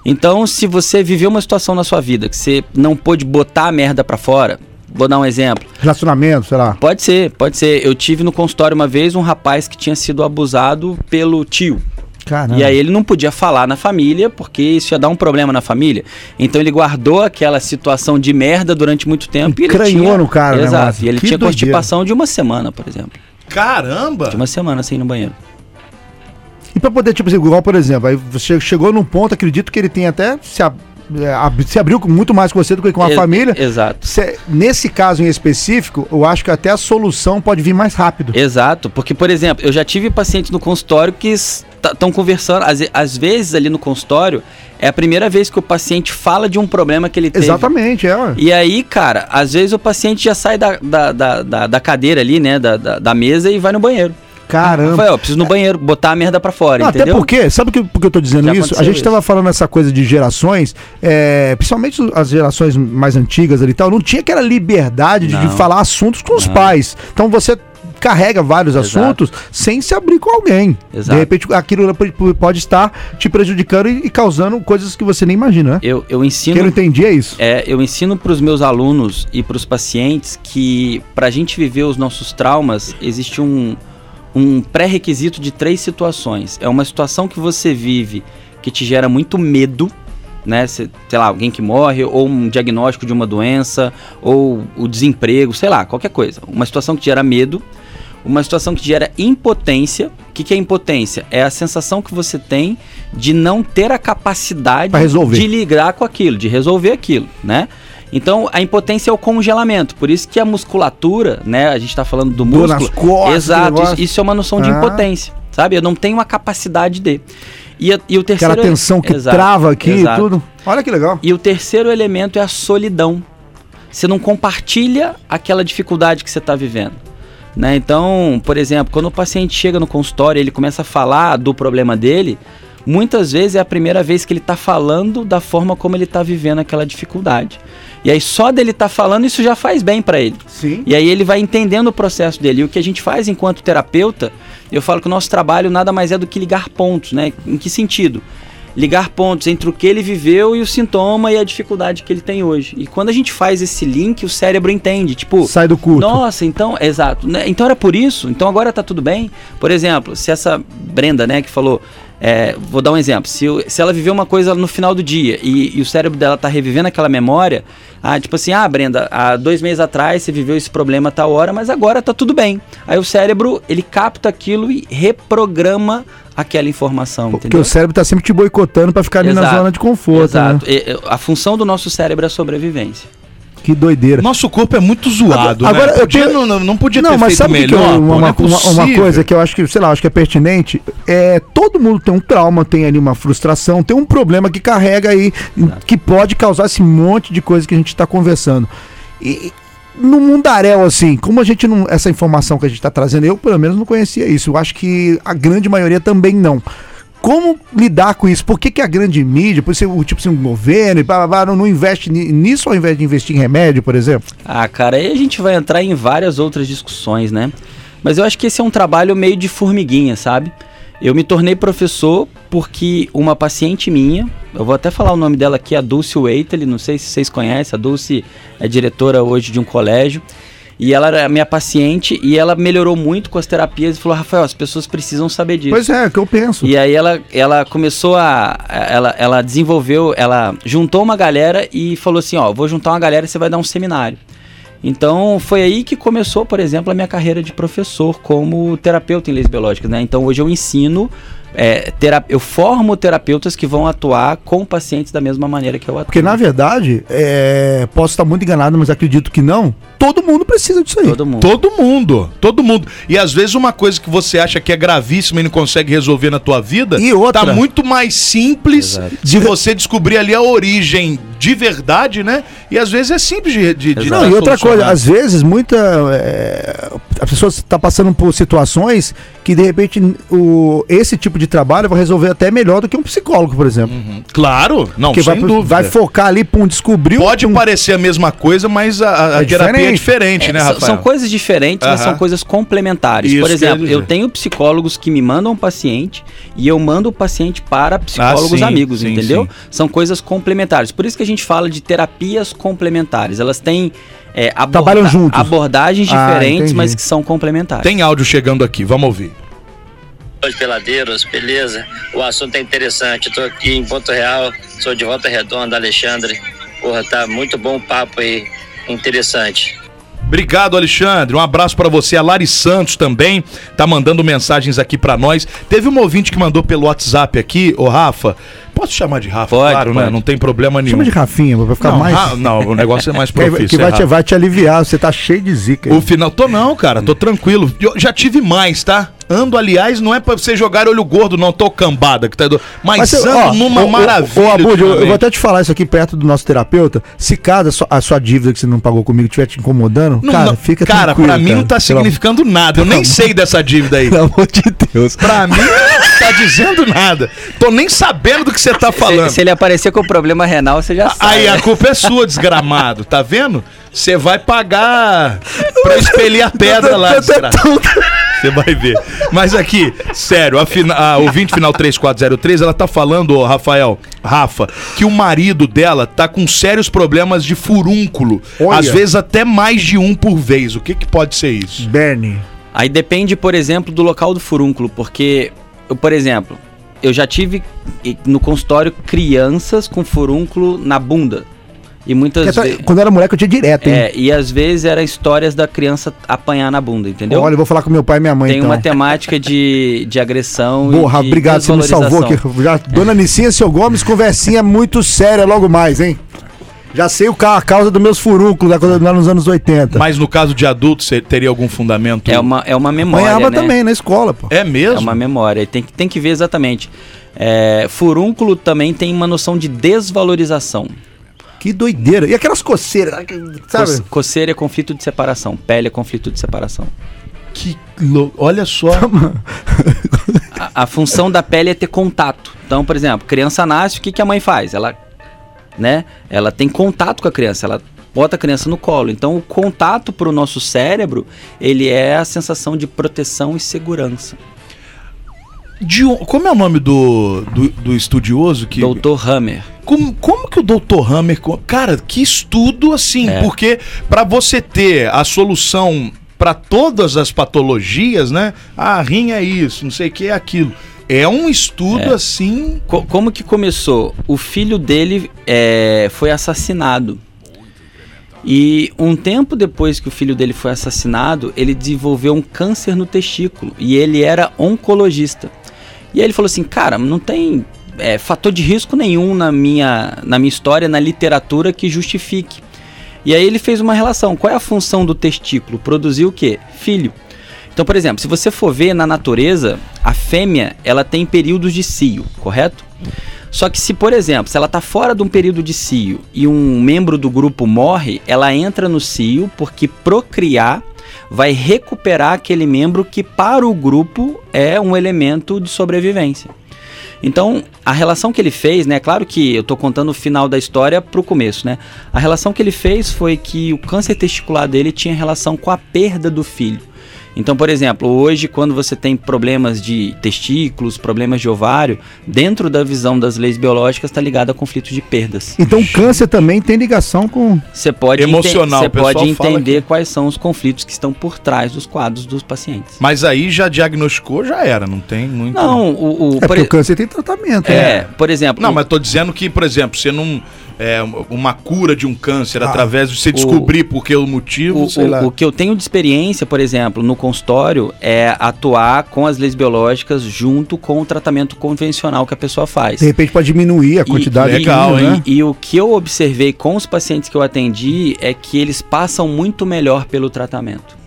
Então, se você viveu uma situação na sua vida que você não pôde botar a merda pra fora, vou dar um exemplo. Relacionamento, sei lá. Pode ser, pode ser. Eu tive no consultório uma vez um rapaz que tinha sido abusado pelo tio. Caramba. E aí ele não podia falar na família, porque isso ia dar um problema na família. Então ele guardou aquela situação de merda durante muito tempo. e ele Encranhou tinha- no cara, né, Exato. E ele Que tinha doideira. constipação de uma semana, por exemplo. Caramba! De uma semana sem ir no banheiro. E pra poder, tipo assim, igual, por exemplo, aí você chegou num ponto, acredito que ele tem até se, ab- se abriu muito mais com você do que com a família. Exato. Cê- nesse caso em específico, eu acho que até a solução pode vir mais rápido. Exato, porque, por exemplo, eu já tive pacientes no consultório que estão conversando, às, às vezes ali no consultório, é a primeira vez que o paciente fala de um problema que ele teve. Exatamente, é. E aí, cara, às vezes o paciente já sai da, da, da, da- da cadeira ali, né, da, da, da mesa e vai no banheiro. Caramba. Rafael, eu preciso no banheiro, botar a merda pra fora, Não, até entendeu? porque, sabe que, por que eu tô dizendo Já isso? A gente isso. tava falando essa coisa de gerações, é, principalmente as gerações mais antigas ali e tal, não tinha aquela liberdade de, de falar assuntos com os Não. pais. Então você carrega vários Exato. assuntos sem se abrir com alguém. Exato. De repente aquilo pode estar te prejudicando e, e causando coisas que você nem imagina, né? Eu, eu ensino que eu entendi é isso. É, eu ensino para os meus alunos e para os pacientes que para a gente viver os nossos traumas existe um, um pré-requisito de três situações. É uma situação que você vive que te gera muito medo, né? Sei lá, alguém que morre, ou um diagnóstico de uma doença, ou o desemprego, sei lá, qualquer coisa. Uma situação que gera medo, uma situação que gera impotência, que, que é impotência? É a sensação que você tem de não ter a capacidade de ligar com aquilo, de resolver aquilo, né? Então, a impotência é o congelamento. Por isso que a musculatura, né? A gente tá falando do músculo. costas, Exato. Isso, isso é uma noção de Ah. impotência, sabe? Eu não tenho a capacidade de. E, a- e o terceiro Aquela tensão que Exato, trava aqui e tudo. Olha que legal. E o terceiro elemento é a solidão. Você não compartilha aquela dificuldade que você está vivendo. Né? Então, por exemplo, quando o paciente chega no consultório e ele começa a falar do problema dele, muitas vezes é a primeira vez que ele está falando da forma como ele está vivendo aquela dificuldade. E aí só dele estar falando isso já faz bem para ele. Sim. E aí ele vai entendendo o processo dele. E o que a gente faz enquanto terapeuta, eu falo que o nosso trabalho nada mais é do que ligar pontos, né? Em que sentido? Ligar pontos entre o que ele viveu e o sintoma e a dificuldade que ele tem hoje. E quando a gente faz esse link, o cérebro entende. Tipo, Sai do culto. nossa, então, exato. né? Então era por isso, então agora tá tudo bem. Por exemplo, se essa Brenda, né, que falou, é, vou dar um exemplo, se, se ela viveu uma coisa no final do dia e, e o cérebro dela tá revivendo aquela memória, ah, tipo assim, ah, Brenda, há dois meses atrás você viveu esse problema a tal hora, mas agora tá tudo bem. Aí o cérebro, ele capta aquilo e reprograma aquela informação, Porque entendeu? o cérebro tá sempre te boicotando pra ficar ali na Exato, zona de conforto, né? Exato. E- a função do nosso cérebro é a sobrevivência. Que doideira. Nosso corpo é muito zoado, Agora, né? eu Podia, tenho- não, não podia Não, ter mas sabe o que que melhor, eu- pô, uma, é uma- uma possível. coisa que eu acho que, sei lá, acho que é pertinente, é todo mundo tem um trauma, tem ali uma frustração, tem um problema que carrega aí, que pode causar esse monte de coisa que a gente está conversando. E no mundaréu, assim, como a gente não. Essa informação que a gente está trazendo, eu pelo menos não conhecia isso. Eu acho que a grande maioria também não. Como lidar com isso? Por que, que a grande mídia, por ser o tipo assim, o governo e blá, blá, blá, não, não investe ni- nisso ao invés de investir em remédio, por exemplo? Ah, cara, aí a gente vai entrar em várias outras discussões, né? Mas eu acho que esse é um trabalho meio de formiguinha, sabe? Eu me tornei professor porque uma paciente minha, eu vou até falar o nome dela aqui, a Dulce Waitley, não sei se vocês conhecem, a Dulce é diretora hoje de um colégio, e ela era minha paciente e ela melhorou muito com as terapias e falou, Rafael, as pessoas precisam saber disso. Pois é, é o que eu penso. E aí ela, ela começou a. Ela, ela desenvolveu, ela juntou uma galera e falou assim: ó, vou juntar uma galera e você vai dar um seminário. Então foi aí que começou, por exemplo, a minha carreira de professor como terapeuta em leis biológicas, né? Então hoje eu ensino. É, eu formo terapeutas que vão atuar com pacientes da mesma maneira que eu atuo. Porque, na verdade, é, posso estar muito enganado, mas acredito que não. Todo mundo precisa disso aí. Todo mundo. Todo mundo, todo mundo. E às vezes uma coisa que você acha que é gravíssima e não consegue resolver na tua vida, E outra- tá muito mais simples Exato. de você descobrir ali a origem de verdade, né? E às vezes é simples de, de, de. Não, e outra coisa, às vezes, muita. é, a pessoa está passando por situações que, de repente, o, esse tipo de trabalho vai resolver até melhor do que um psicólogo, por exemplo. Claro, não, Porque sem vai, dúvida. vai focar ali, pum, descobriu. Pode pum, parecer a mesma coisa, mas a, a- a É terapia é diferente. diferente, né, É, são- Rafael? São coisas diferentes, mas Aham. são coisas complementares. Isso Por exemplo, eu tenho psicólogos que me mandam um paciente e eu mando o paciente para psicólogos Ah, sim, amigos, sim, entendeu? sim. São coisas complementares. Por isso que a gente fala de terapias complementares. Elas têm é, aborda- Trabalham juntos. abordagens Ah, diferentes, entendi. mas que são complementares. Tem áudio chegando aqui, vamos ouvir. Os peladeiros, beleza? O assunto é interessante. Estou aqui em Ponto Real, sou de Volta Redonda, Alexandre. Porra, tá muito bom o papo aí, interessante. Obrigado, Alexandre. Um abraço pra você. A Lari Santos também tá mandando mensagens aqui pra nós. Teve uma ouvinte que mandou pelo WhatsApp aqui, ô Rafa. Posso chamar de Rafa? Pode, claro, né? pode. Não tem problema nenhum. Chama de Rafinha, vai ficar não, mais. Ra- não, o negócio é mais profício. que é vai, te, Rafa. vai te aliviar, você tá cheio de zica. aí. O final. Tô não, cara, tô tranquilo. Eu já tive mais, tá? Ando, aliás, não é pra você jogar olho gordo, não. Tô cambada, que tá do... Mas, você- ando ó, numa ô, maravilha. Ô, Abud, eu, eu vou até te falar isso aqui perto do nosso terapeuta. Se caso a sua, a sua dívida que você não pagou comigo estiver te incomodando, Não, cara, não, fica cara, tranquilo. pra mim cara. não tá Pelo significando nada. Eu nem sei dessa dívida aí. Pelo amor de Deus. Pra mim, não tá dizendo nada. Tô nem sabendo do que você tá falando. Se, se ele aparecer com problema renal, você já sabe. Aí a culpa é sua, desgramado, tá vendo? Você vai pagar pra expelir a pedra lá, desgraçado. Você vai ver. Mas aqui, sério, a, fina, a ouvinte final 3403, ela tá falando, ô, Rafael, Rafa, que o marido dela tá com sérios problemas de furúnculo. Olha. Às vezes até mais de um por vez. O que que pode ser isso? Bernie. Aí depende, por exemplo, do local do furúnculo, porque, eu, por exemplo, eu já tive no consultório crianças com furúnculo na bunda. E muitas Essa- vezes. Quando eu era moleque, eu tinha direto, hein? É, e às vezes era histórias da criança apanhar na bunda, entendeu? Olha, eu vou falar com meu pai e minha mãe, Tem então. uma temática de, de agressão Porra, e de obrigado, você me salvou aqui. Já, Dona Nicinha, seu Gomes, conversinha muito séria logo mais, hein? Já sei o ca- a causa dos meus furúnculos lá, nos anos 80. Mas no caso de adulto, você teria algum fundamento? É uma, é uma memória, Apanhava né? também na escola, pô. É mesmo? É uma memória. e Tem, que- tem que ver exatamente. É, furúnculo também tem uma noção de desvalorização. Que doideira. E aquelas coceiras, sabe? Coce- Coceira é conflito de separação. Pele é conflito de separação. Que louco. Olha só. A, a função da pele é ter contato. Então, por exemplo, criança nasce, o que, que a mãe faz? Ela, né? Ela tem contato com a criança. Ela bota a criança no colo. Então, o contato para o nosso cérebro, ele é a sensação de proteção e segurança. De como é o nome do, do, do estudioso que. Doutor Hammer. Como, como que o Dr. Hammer. Cara, que estudo assim, É. porque pra você ter a solução pra todas as patologias, né? Ah, rim é isso, não sei o que é aquilo. É um estudo É. assim. Co- como que começou? O filho dele é, foi assassinado. E um tempo depois que o filho dele foi assassinado, ele desenvolveu um câncer no testículo. E ele era oncologista. E aí ele falou assim: Cara, não tem é, fator de risco nenhum na minha, na minha história, na literatura que justifique. E aí ele fez uma relação. Qual é a função do testículo? Produzir o quê? Filho. Então, por exemplo, se você for ver na natureza, a fêmea ela tem períodos de cio, correto? Só que se, por exemplo, se ela está fora de um período de cio e um membro do grupo morre, ela entra no cio porque procriar vai recuperar aquele membro que para o grupo é um elemento de sobrevivência. Então, a relação que ele fez, né? Claro que eu tô contando o final da história pro começo, né? A relação que ele fez foi que o câncer testicular dele tinha relação com a perda do filho. Então, por exemplo, hoje, quando você tem problemas de testículos, problemas de ovário, dentro da visão das leis biológicas, está ligado a conflitos de perdas. Então o câncer também tem ligação com. Você pode, Emocional, você pode entender que- quais são os conflitos que estão por trás dos quadros dos pacientes. Mas aí já diagnosticou, já era, não tem muito. Não, o, o É por porque o câncer tem tratamento, né? é, por exemplo, Não, o- mas tô dizendo que, por exemplo, você não. É, uma cura de um câncer Ah, através de você descobrir por que o motivo, O, sei o- lá. o que eu tenho de experiência, por exemplo, no consultório, é atuar com as leis biológicas junto com o tratamento convencional que a pessoa faz. De repente pode diminuir a quantidade e, de legal, hein? né? E, e o que eu observei com os pacientes que eu atendi é que eles passam muito melhor pelo tratamento.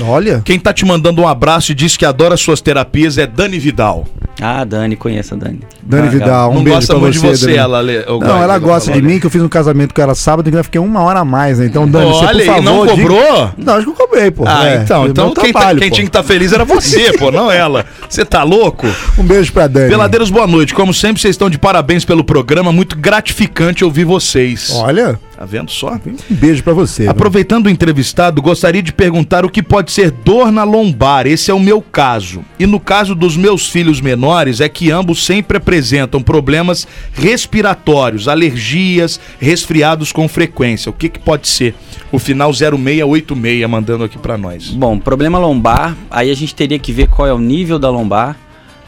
Olha. Quem tá te mandando um abraço e diz que adora suas terapias é Dani Vidal. Ah, Dani, conheça a Dani. Dani Ah, Vidal, um não beijo gosta pra muito você, de você, Dani. ela. Le- Não, ela gosta de mim, que eu fiz um casamento com ela sábado, que eu fiquei uma hora a mais, né? Então, Dani, você, por Olha aí, favor... não diga- cobrou? Não, acho que eu cobrei, pô. Ah, É, então, então quem, tá- trabalho, quem pô. tinha que estar feliz era você, pô, não ela. Você tá louco? Um beijo pra Dani. Peladeiros, boa noite. Como sempre, vocês estão de parabéns pelo programa. Muito gratificante ouvir vocês. Olha, Tá vendo só? um beijo pra você. viu? Aproveitando o entrevistado, gostaria de perguntar o que pode ser dor na lombar. Esse é o meu caso. E no caso dos meus filhos menores, é que ambos sempre apresentam problemas respiratórios, alergias, resfriados com frequência. O que, que pode ser? O final 0686 mandando aqui pra nós. Bom, problema lombar, aí a gente teria que ver qual é o nível da lombar,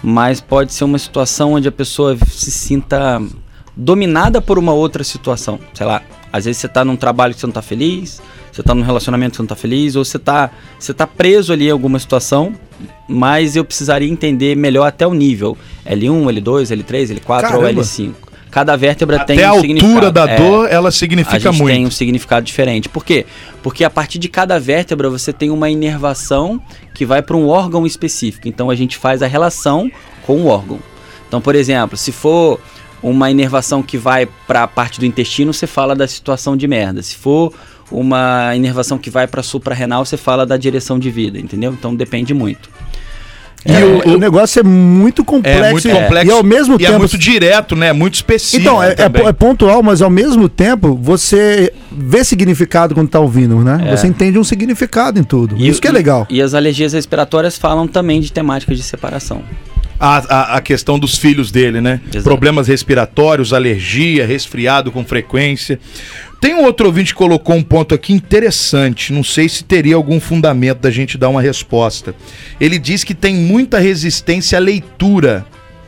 mas pode ser uma situação onde a pessoa se sinta dominada por uma outra situação. Sei lá, às vezes você tá num trabalho que você não tá feliz, você tá num relacionamento que você não tá feliz, ou você tá, você tá preso ali em alguma situação, mas eu precisaria entender melhor até o nível. L1, L2, L3, L4 ou Caramba. L5. Cada vértebra tem Até a um altura significado. da É dor, ela a significa gente muito. tem um significado diferente. Por quê? Porque a partir de cada vértebra você tem uma inervação que vai para um órgão específico. Então a gente faz a relação com o órgão. Então, por exemplo, se for uma inervação que vai para a parte do intestino, você fala da situação de merda. Se for uma inervação que vai para suprarrenal, você fala da direção de vida, entendeu? Então depende muito. E o, o negócio é muito complexo. É muito e- complexo E ao mesmo e tempo. é muito direto, né? Muito específico. Então, é, é, é pontual, mas ao mesmo tempo você vê significado quando tá ouvindo, né? É. Você entende um significado em tudo. Isso que é legal. E as alergias respiratórias falam também de temáticas de separação. A, a, a questão dos filhos dele, né? Exato. Problemas respiratórios, alergia, resfriado com frequência. Tem um outro ouvinte que colocou um ponto aqui interessante. Não sei se teria algum fundamento da gente dar uma resposta. Ele diz que tem muita resistência à leitura,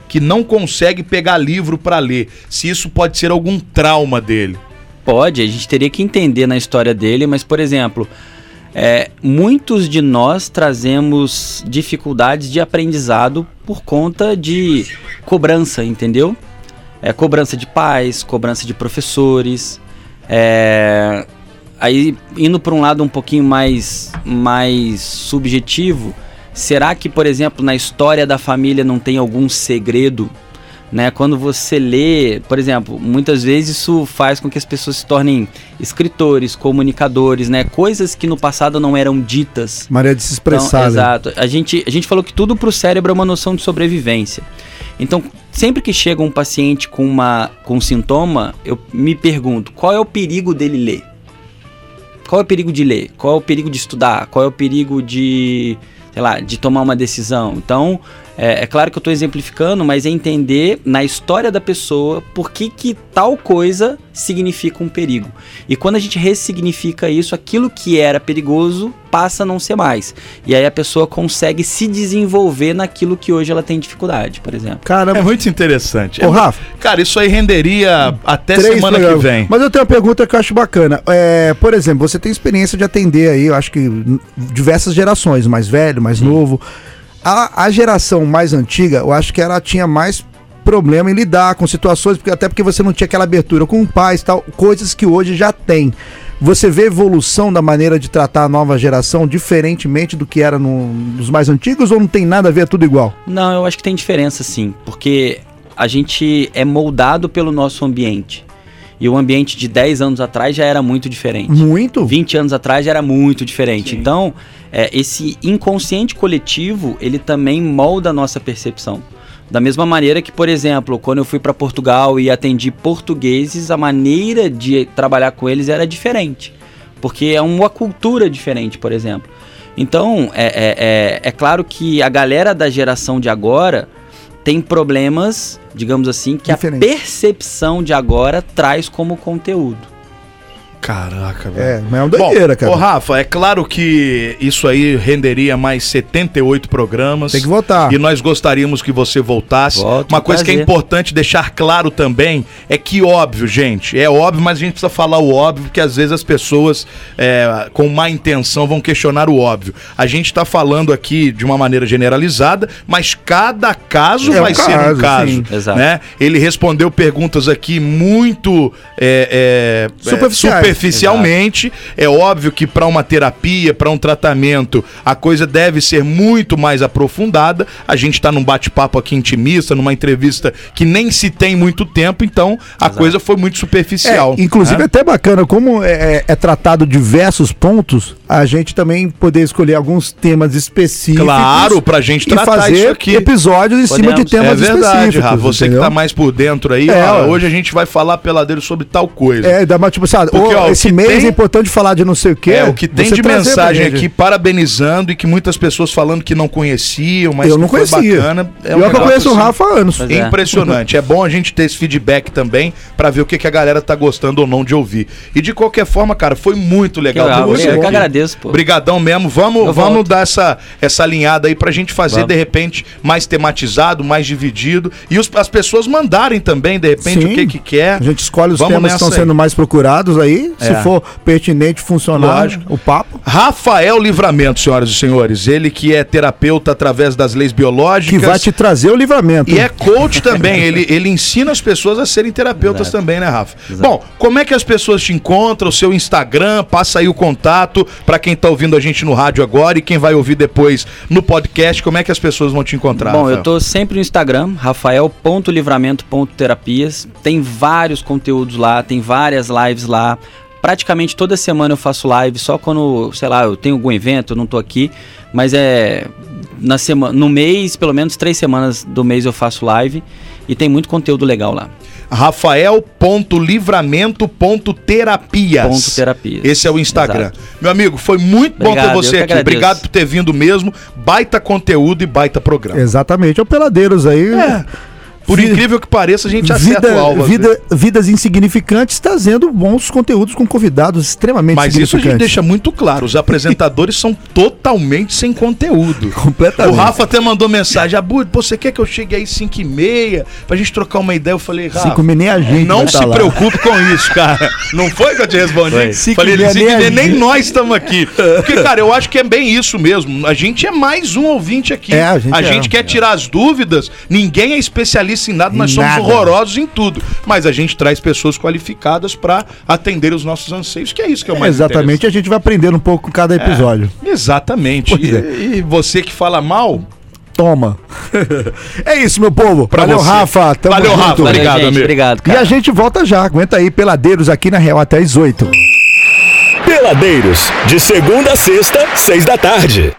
que não consegue pegar livro para ler. Se isso pode ser algum trauma dele. pode, a gente teria que entender na história dele, mas, por exemplo, é, muitos de nós trazemos dificuldades de aprendizado por conta de cobrança, entendeu? É, cobrança de pais, cobrança de professores. É, aí, indo para um lado um pouquinho mais, mais subjetivo, será que, por exemplo, na história da família não tem algum segredo né? Quando você lê, por exemplo, muitas vezes isso faz com que as pessoas se tornem escritores, comunicadores, né? Coisas que no passado não eram ditas. Maria de se expressar. Então, exato. A gente, a gente falou que tudo para o cérebro é uma noção de sobrevivência. Então, sempre que chega um paciente com, uma, com um sintoma, eu me pergunto, qual é o perigo dele ler? Qual é o perigo de ler? Qual é o perigo de estudar? Qual é o perigo de, sei lá, de tomar uma decisão? Então, é, é claro que eu estou exemplificando, mas é entender na história da pessoa por que, que tal coisa significa um perigo. E quando a gente ressignifica isso, aquilo que era perigoso passa a não ser mais. E aí a pessoa consegue se desenvolver naquilo que hoje ela tem dificuldade, por exemplo. Caramba. É muito interessante. Ô, É- Rafa. Cara, isso aí renderia até semana que vem. Mas eu tenho uma pergunta que eu acho bacana. É, por exemplo, você tem experiência de atender aí, eu acho que diversas gerações, mais velho, mais novo. A, a geração mais antiga, eu acho que ela tinha mais problema em lidar com situações, porque até porque você não tinha aquela abertura com pais tal, coisas que hoje já tem. Você vê evolução da maneira de tratar a nova geração diferentemente do que era no- nos mais antigos ou não tem nada a ver, é tudo igual? Não, eu acho que tem diferença sim, porque a gente é moldado pelo nosso ambiente. E o ambiente de 10 anos atrás já era muito diferente. Muito? 20 anos atrás já era muito diferente. Então, é, esse inconsciente coletivo, ele também molda a nossa percepção. Da mesma maneira que, por exemplo, quando eu fui para Portugal e atendi portugueses, a maneira de trabalhar com eles era diferente. Porque é uma cultura diferente, por exemplo. Então, é, é, é, é claro que a galera da geração de agora tem problemas, digamos assim, que Diferente. a percepção de agora traz como conteúdo. Caraca, velho. É, mas é uma doideira, Bom, cara. Ô, Rafa, é claro que isso aí renderia mais 78 programas. Tem que votar. E nós gostaríamos que você voltasse. Volto, Uma coisa que é prazer. importante deixar claro também é que, óbvio, gente, é óbvio, mas a gente precisa falar o óbvio, porque às vezes as pessoas é, com má intenção vão questionar o óbvio. A gente tá falando aqui de uma maneira generalizada, mas cada caso É um vai ser um caso, sim. Exato. Né? Ele respondeu perguntas aqui muito é, é, Superficiais. é, superficialmente. É óbvio que para uma terapia, para um tratamento, a coisa deve ser muito mais aprofundada. A gente está num bate-papo aqui intimista, numa entrevista que nem se tem muito tempo, então a coisa foi muito superficial. É, inclusive né? é até bacana, como é, é- é tratado diversos pontos, a gente também poder escolher alguns temas específicos. Claro, pra gente e tratar fazer isso aqui. episódios em cima de Podemos. temas é verdade, específicos. Rafa. Você entendeu? que tá mais por dentro aí, É, ó, hoje a gente vai falar peladeiro sobre tal coisa. É, dá uma tipo ah, Porque, ó, o esse mês tem- é importante falar de não sei o quê. É, o que tem de mensagem aqui parabenizando e que muitas pessoas falando que não conheciam, mas eu que não foi conhecia. bacana. É eu um que eu conheço o assim, Rafa há anos. Pois é. Impressionante. É bom a gente ter esse feedback também pra ver o que, que a galera tá gostando ou não de ouvir. E de qualquer forma, cara, foi muito legal. Que legal, ter você eu que aqui. Agradeço, pô. Brigadão mesmo. Vamos, Eu vamos volto. dar essa, essa alinhada aí pra gente fazer, Vamos. de repente, mais tematizado, mais dividido. E os- as pessoas mandarem também, de repente, Sim. o que que quer. A gente escolhe os Vamos temas que estão aí. sendo mais procurados aí. É. Se for pertinente, funcionar Lógico. o papo. Rafael Livramento, senhoras e senhores. Ele que é terapeuta através das leis Que biológicas. vai te trazer o livramento. E é coach também, ele, ele ensina as pessoas a serem terapeutas Exato. também, né, Rafa? Exato. Bom, como é que as pessoas te encontram? O seu Instagram, passa aí o contato pra quem tá ouvindo a gente no rádio agora e quem vai ouvir depois no podcast, como é que as pessoas vão te encontrar? Bom, Rafael? eu tô sempre no Instagram, rafael.livramento.terapias. Tem vários conteúdos lá, tem várias lives lá. Praticamente toda semana eu faço live, só quando, sei lá, eu tenho algum evento, eu não tô aqui. Mas é. Na semana, no mês, pelo menos três semanas do mês eu faço live. E tem muito conteúdo legal lá. Rafael.livramento.terapias. Ponto terapias. Esse é o Instagram. Exato. Meu amigo, foi muito bom Obrigado, ter eu você aqui. agradeço. Obrigado por ter vindo mesmo. Baita conteúdo e baita programa. Exatamente. É o Peladeiros aí. É. Por Vi- incrível que pareça, a gente acerta Vida, o alvo. vida, vidas insignificantes trazendo bons conteúdos com convidados extremamente Mas isso a gente deixa muito claro. Os apresentadores são totalmente sem conteúdo. Completamente. O Rafa até mandou mensagem. Abu, pô, você quer que eu chegue aí 5 e meia pra gente trocar uma ideia? Eu falei, Rafa, Cinco e meia nem a gente não se tá lá. preocupe com isso, cara. Não foi que eu te respondi? Cinco falei, e meia cinco e nem a meia, nem gente. nós estamos aqui. Porque, cara, eu acho que é bem isso mesmo. A gente é mais um ouvinte aqui. É, a gente é. quer tirar as dúvidas. Ninguém é especialista em nada, nós somos nada. horrorosos em tudo. Mas a gente traz pessoas qualificadas pra atender os nossos anseios, que é isso que é o É, mais exatamente, a gente vai aprendendo um pouco com cada episódio. Exatamente. Pois E, é. e você que fala mal, Toma. é isso, meu povo. Pra Valeu, você. Rafa. Tamo Valeu, junto. Rafa. Valeu, Obrigado, gente. amigo. Obrigado, E cara. a gente volta já. Aguenta aí, peladeiros aqui na Real até as 8. Peladeiros, de segunda a sexta, seis da tarde.